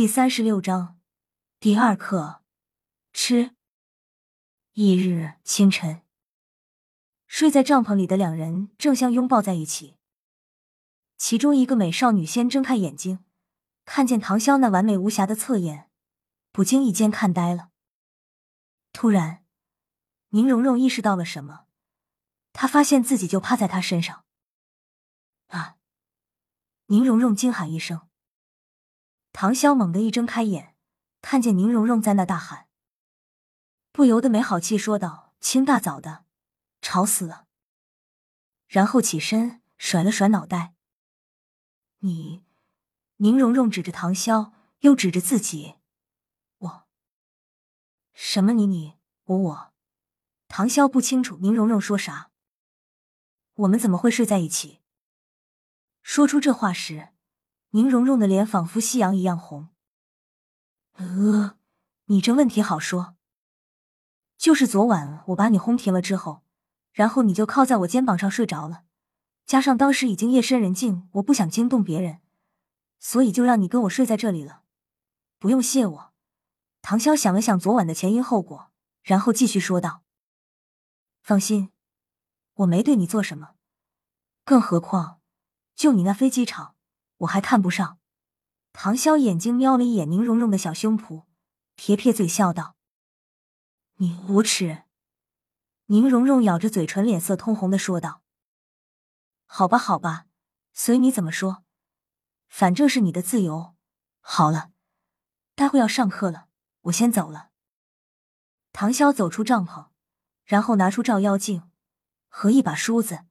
第三十六章第二课，吃。翌日清晨，睡在帐篷里的两人正相拥抱在一起。其中一个美少女先睁开眼睛，看见唐潇那完美无瑕的侧颜，不经意间看呆了。突然，宁荣荣意识到了什么，她发现自己就趴在他身上。啊！宁荣荣惊喊一声。唐潇猛地一睁开眼，看见宁荣荣在那大喊，不由得没好气说道：“清大早的，吵死了。”然后起身甩了甩脑袋。你，宁荣荣指着唐潇，又指着自己：“我，什么？你你我我？”唐潇不清楚宁荣荣说啥。我们怎么会睡在一起？说出这话时。宁荣荣的脸仿佛夕阳一样红。呃，你这问题好说，就是昨晚我把你轰停了之后，然后你就靠在我肩膀上睡着了，加上当时已经夜深人静，我不想惊动别人，所以就让你跟我睡在这里了。不用谢我。唐潇想了想昨晚的前因后果，然后继续说道：“放心，我没对你做什么，更何况就你那飞机场。”我还看不上。唐潇眼睛瞄了一眼宁荣荣的小胸脯，撇撇嘴笑道：“你无耻！”宁荣荣咬着嘴唇，脸色通红的说道：“好吧，好吧，随你怎么说，反正是你的自由。好了，待会要上课了，我先走了。”唐潇走出帐篷，然后拿出照妖镜和一把梳子，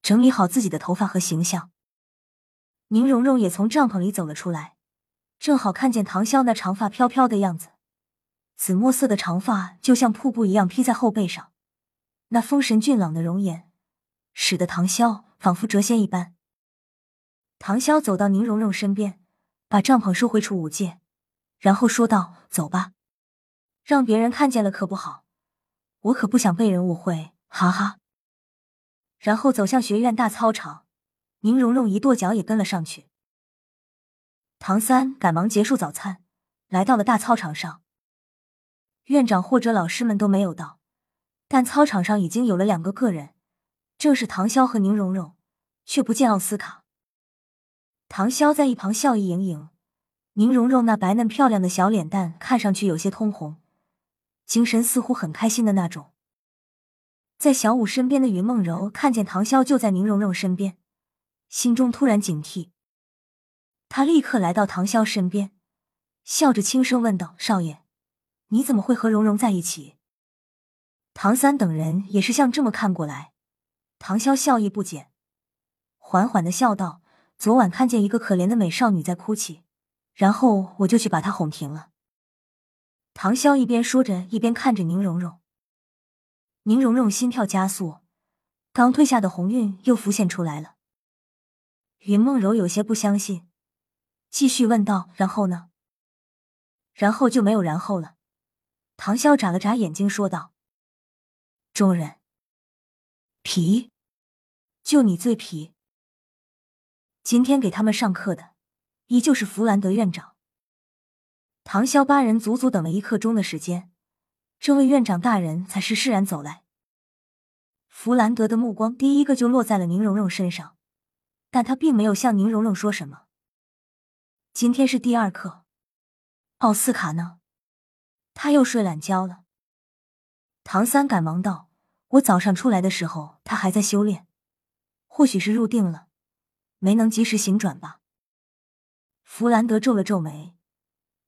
整理好自己的头发和形象。宁荣荣也从帐篷里走了出来，正好看见唐潇那长发飘飘的样子，紫墨色的长发就像瀑布一样披在后背上，那丰神俊朗的容颜，使得唐潇仿佛谪仙一般。唐潇走到宁荣荣身边，把帐篷收回储物间，然后说道：“走吧，让别人看见了可不好，我可不想被人误会。”哈哈。然后走向学院大操场。宁荣荣一跺脚也跟了上去。唐三赶忙结束早餐，来到了大操场上。院长或者老师们都没有到，但操场上已经有了两个个人，正是唐潇和宁荣荣，却不见奥斯卡。唐潇在一旁笑意盈盈，宁荣荣那白嫩漂亮的小脸蛋看上去有些通红，精神似乎很开心的那种。在小五身边的云梦柔看见唐潇就在宁荣荣身边。心中突然警惕，他立刻来到唐潇身边，笑着轻声问道：“少爷，你怎么会和蓉蓉在一起？”唐三等人也是像这么看过来。唐潇笑意不减，缓缓的笑道：“昨晚看见一个可怜的美少女在哭泣，然后我就去把她哄停了。”唐潇一边说着，一边看着宁荣荣。宁荣荣心跳加速，刚褪下的红晕又浮现出来了。云梦柔有些不相信，继续问道：“然后呢？”然后就没有然后了。唐潇眨了眨眼睛，说道：“众人皮，就你最皮。今天给他们上课的，依旧是弗兰德院长。”唐潇八人足足等了一刻钟的时间，这位院长大人才是释然走来。弗兰德的目光第一个就落在了宁荣荣身上。但他并没有向宁荣荣说什么。今天是第二课，奥斯卡呢？他又睡懒觉了。唐三赶忙道：“我早上出来的时候，他还在修炼，或许是入定了，没能及时醒转吧。”弗兰德皱了皱眉：“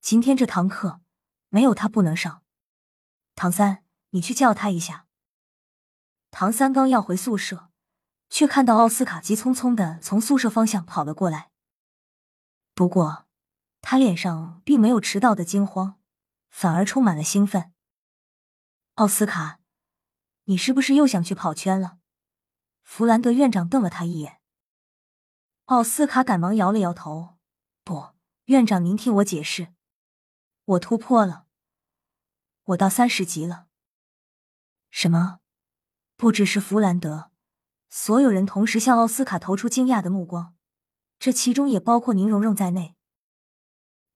今天这堂课没有他不能上。”唐三，你去叫他一下。唐三刚要回宿舍。却看到奥斯卡急匆匆的从宿舍方向跑了过来。不过，他脸上并没有迟到的惊慌，反而充满了兴奋。奥斯卡，你是不是又想去跑圈了？弗兰德院长瞪了他一眼。奥斯卡赶忙摇了摇头：“不，院长，您听我解释，我突破了，我到三十级了。”什么？不只是弗兰德。所有人同时向奥斯卡投出惊讶的目光，这其中也包括宁荣荣在内。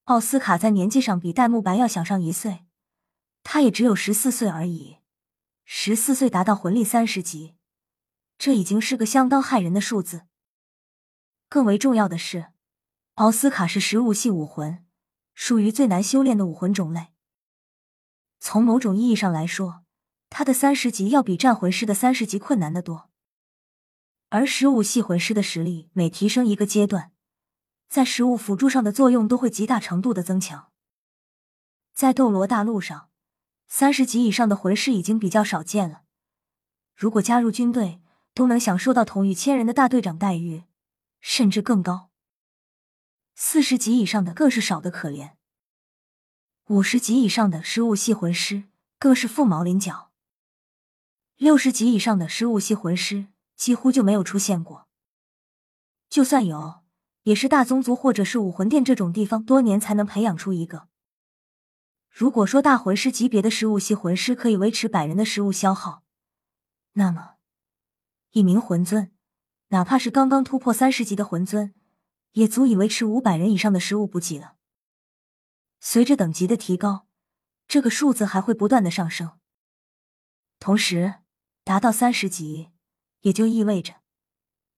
奥斯卡在年纪上比戴沐白要小上一岁，他也只有十四岁而已。十四岁达到魂力三十级，这已经是个相当骇人的数字。更为重要的是，奥斯卡是十五系武魂，属于最难修炼的武魂种类。从某种意义上来说，他的三十级要比战魂师的三十级困难的多。而十五系魂师的实力每提升一个阶段，在食物辅助上的作用都会极大程度的增强。在斗罗大陆上，三十级以上的魂师已经比较少见了。如果加入军队，都能享受到同于千人的大队长待遇，甚至更高。四十级以上的更是少得可怜。五十级以上的十五系魂师更是凤毛麟角。六十级以上的十五系魂师。几乎就没有出现过，就算有，也是大宗族或者是武魂殿这种地方多年才能培养出一个。如果说大魂师级别的食物系魂师可以维持百人的食物消耗，那么一名魂尊，哪怕是刚刚突破三十级的魂尊，也足以维持五百人以上的食物补给了。随着等级的提高，这个数字还会不断的上升，同时达到三十级。也就意味着，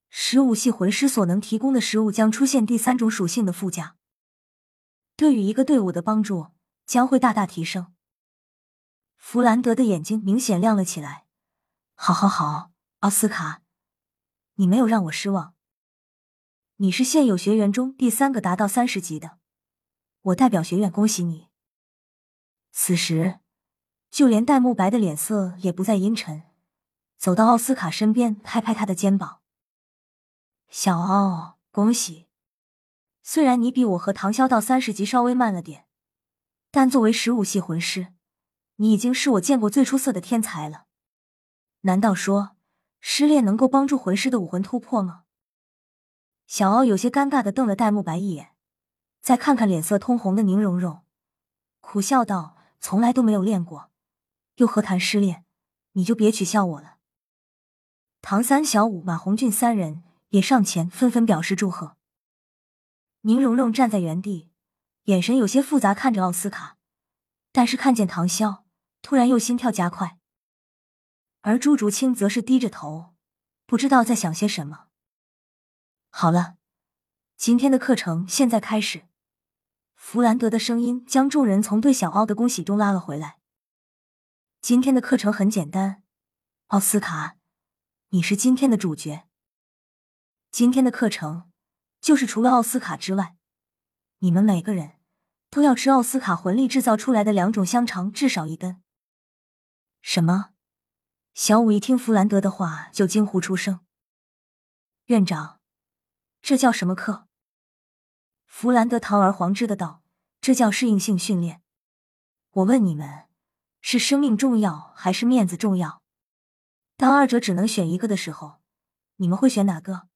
十五系魂师所能提供的食物将出现第三种属性的附加，对于一个队伍的帮助将会大大提升。弗兰德的眼睛明显亮了起来。好，好，好，奥斯卡，你没有让我失望。你是现有学员中第三个达到三十级的，我代表学院恭喜你。此时，就连戴沐白的脸色也不再阴沉。走到奥斯卡身边，拍拍他的肩膀：“小奥，恭喜！虽然你比我和唐潇到三十级稍微慢了点，但作为十五系魂师，你已经是我见过最出色的天才了。难道说失恋能够帮助魂师的武魂突破吗？”小奥有些尴尬的瞪了戴沐白一眼，再看看脸色通红的宁荣荣，苦笑道：“从来都没有练过，又何谈失恋？你就别取笑我了。”唐三、小五、马红俊三人也上前纷纷表示祝贺。宁荣荣站在原地，眼神有些复杂，看着奥斯卡，但是看见唐潇，突然又心跳加快。而朱竹清则是低着头，不知道在想些什么。好了，今天的课程现在开始。弗兰德的声音将众人从对小奥的恭喜中拉了回来。今天的课程很简单，奥斯卡。你是今天的主角。今天的课程就是除了奥斯卡之外，你们每个人都要吃奥斯卡魂力制造出来的两种香肠，至少一根。什么？小五一听弗兰德的话就惊呼出声：“院长，这叫什么课？”弗兰德堂而皇之的道：“这叫适应性训练。我问你们，是生命重要还是面子重要？”当二者只能选一个的时候，你们会选哪个？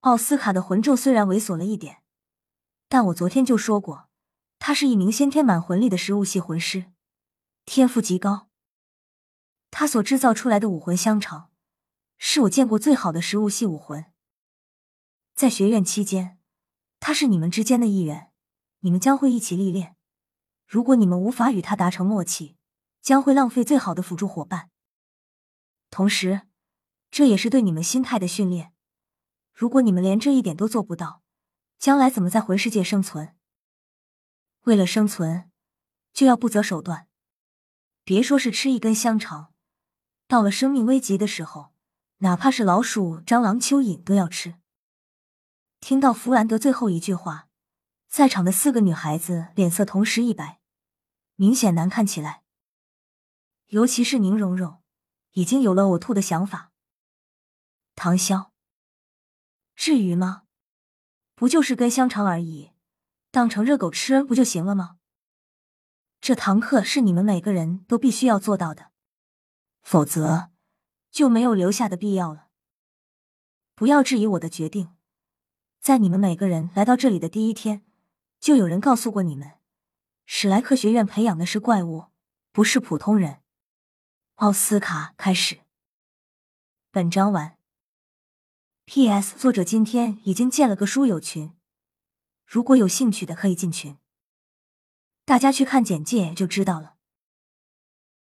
奥斯卡的魂咒虽然猥琐了一点，但我昨天就说过，他是一名先天满魂力的食物系魂师，天赋极高。他所制造出来的武魂香肠，是我见过最好的食物系武魂。在学院期间，他是你们之间的一员，你们将会一起历练。如果你们无法与他达成默契，将会浪费最好的辅助伙伴。同时，这也是对你们心态的训练。如果你们连这一点都做不到，将来怎么在魂世界生存？为了生存，就要不择手段。别说是吃一根香肠，到了生命危急的时候，哪怕是老鼠、蟑螂、蚯蚓都要吃。听到弗兰德最后一句话，在场的四个女孩子脸色同时一白，明显难看起来。尤其是宁荣荣。已经有了呕吐的想法。唐潇，至于吗？不就是根香肠而已，当成热狗吃不就行了吗？这堂课是你们每个人都必须要做到的，否则就没有留下的必要了。不要质疑我的决定。在你们每个人来到这里的第一天，就有人告诉过你们，史莱克学院培养的是怪物，不是普通人。奥斯卡开始。本章完。P.S. 作者今天已经建了个书友群，如果有兴趣的可以进群，大家去看简介就知道了。